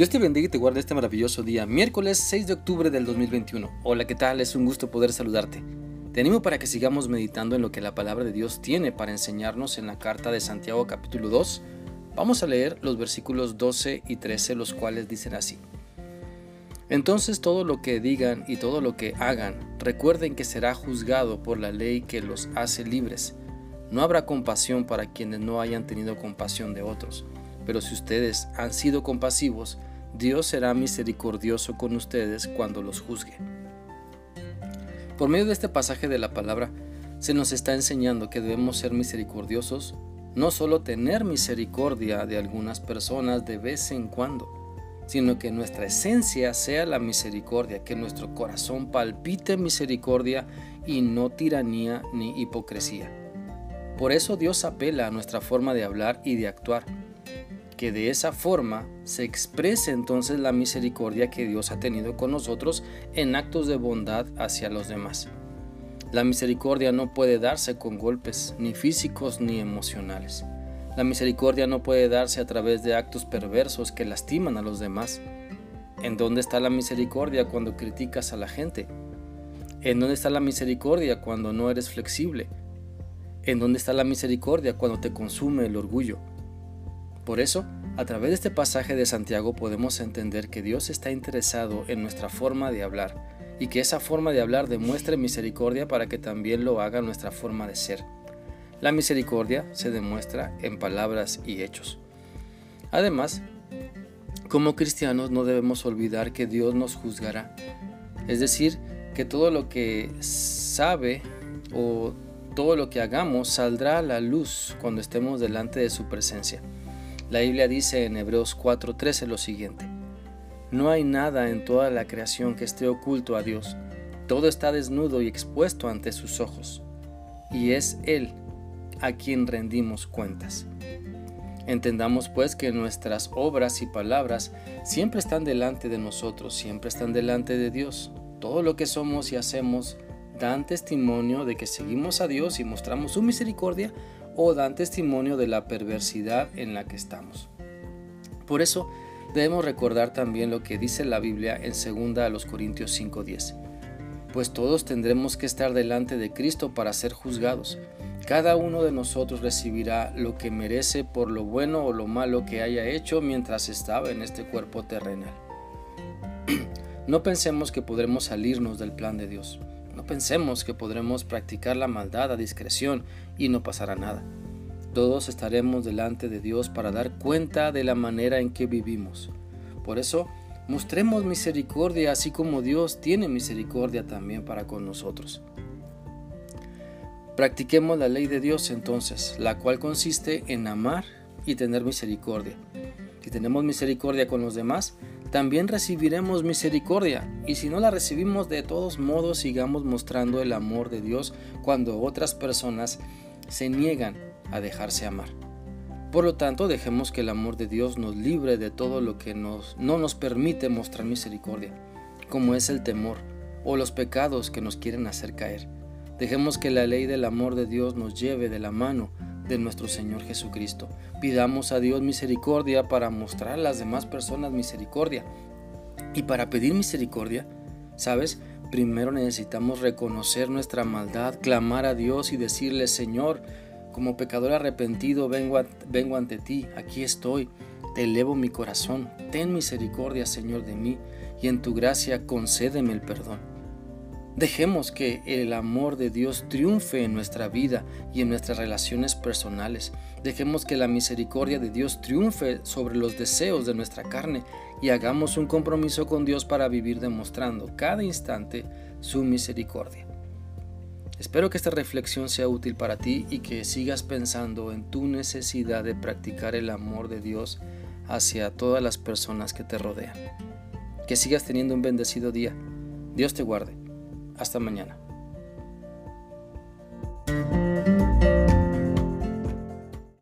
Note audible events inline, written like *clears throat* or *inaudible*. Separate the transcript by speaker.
Speaker 1: Dios te bendiga y te guarde este maravilloso día, miércoles 6 de octubre del 2021. Hola, ¿qué tal? Es un gusto poder saludarte. Te animo para que sigamos meditando en lo que la palabra de Dios tiene para enseñarnos en la carta de Santiago capítulo 2. Vamos a leer los versículos 12 y 13, los cuales dicen así. Entonces todo lo que digan y todo lo que hagan, recuerden que será juzgado por la ley que los hace libres. No habrá compasión para quienes no hayan tenido compasión de otros. Pero si ustedes han sido compasivos, Dios será misericordioso con ustedes cuando los juzgue. Por medio de este pasaje de la palabra, se nos está enseñando que debemos ser misericordiosos, no solo tener misericordia de algunas personas de vez en cuando, sino que nuestra esencia sea la misericordia, que nuestro corazón palpite misericordia y no tiranía ni hipocresía. Por eso Dios apela a nuestra forma de hablar y de actuar que de esa forma se exprese entonces la misericordia que Dios ha tenido con nosotros en actos de bondad hacia los demás. La misericordia no puede darse con golpes, ni físicos ni emocionales. La misericordia no puede darse a través de actos perversos que lastiman a los demás. ¿En dónde está la misericordia cuando criticas a la gente? ¿En dónde está la misericordia cuando no eres flexible? ¿En dónde está la misericordia cuando te consume el orgullo? Por eso, a través de este pasaje de Santiago podemos entender que Dios está interesado en nuestra forma de hablar y que esa forma de hablar demuestre misericordia para que también lo haga nuestra forma de ser. La misericordia se demuestra en palabras y hechos. Además, como cristianos no debemos olvidar que Dios nos juzgará. Es decir, que todo lo que sabe o todo lo que hagamos saldrá a la luz cuando estemos delante de su presencia. La Biblia dice en Hebreos 4:13 lo siguiente. No hay nada en toda la creación que esté oculto a Dios. Todo está desnudo y expuesto ante sus ojos. Y es Él a quien rendimos cuentas. Entendamos pues que nuestras obras y palabras siempre están delante de nosotros, siempre están delante de Dios. Todo lo que somos y hacemos dan testimonio de que seguimos a Dios y mostramos su misericordia o dan testimonio de la perversidad en la que estamos. Por eso debemos recordar también lo que dice la Biblia en 2 a los Corintios 5:10. Pues todos tendremos que estar delante de Cristo para ser juzgados. Cada uno de nosotros recibirá lo que merece por lo bueno o lo malo que haya hecho mientras estaba en este cuerpo terrenal. *clears throat* No pensemos que podremos salirnos del plan de Dios. Pensemos que podremos practicar la maldad a discreción y no pasará nada. Todos estaremos delante de Dios para dar cuenta de la manera en que vivimos. Por eso, mostremos misericordia así como Dios tiene misericordia también para con nosotros. Practiquemos la ley de Dios entonces, la cual consiste en amar y tener misericordia. Si tenemos misericordia con los demás, también recibiremos misericordia. Y si no la recibimos, de todos modos sigamos mostrando el amor de Dios cuando otras personas se niegan a dejarse amar. Por lo tanto, dejemos que el amor de Dios nos libre de todo lo que nos, no nos permite mostrar misericordia, como es el temor o los pecados que nos quieren hacer caer. Dejemos que la ley del amor de Dios nos lleve de la mano de nuestro Señor Jesucristo. Pidamos a Dios misericordia para mostrar a las demás personas misericordia. Y para pedir misericordia, ¿sabes? Primero necesitamos reconocer nuestra maldad, clamar a Dios y decirle, Señor, como pecador arrepentido vengo, vengo ante ti, aquí estoy, te elevo mi corazón, ten misericordia, Señor, de mí, y en tu gracia concédeme el perdón. Dejemos que el amor de Dios triunfe en nuestra vida y en nuestras relaciones personales. Dejemos que la misericordia de Dios triunfe sobre los deseos de nuestra carne y hagamos un compromiso con Dios para vivir demostrando cada instante su misericordia. Espero que esta reflexión sea útil para ti y que sigas pensando en tu necesidad de practicar el amor de Dios hacia todas las personas que te rodean. Que sigas teniendo un bendecido día. Dios te guarde. Hasta mañana.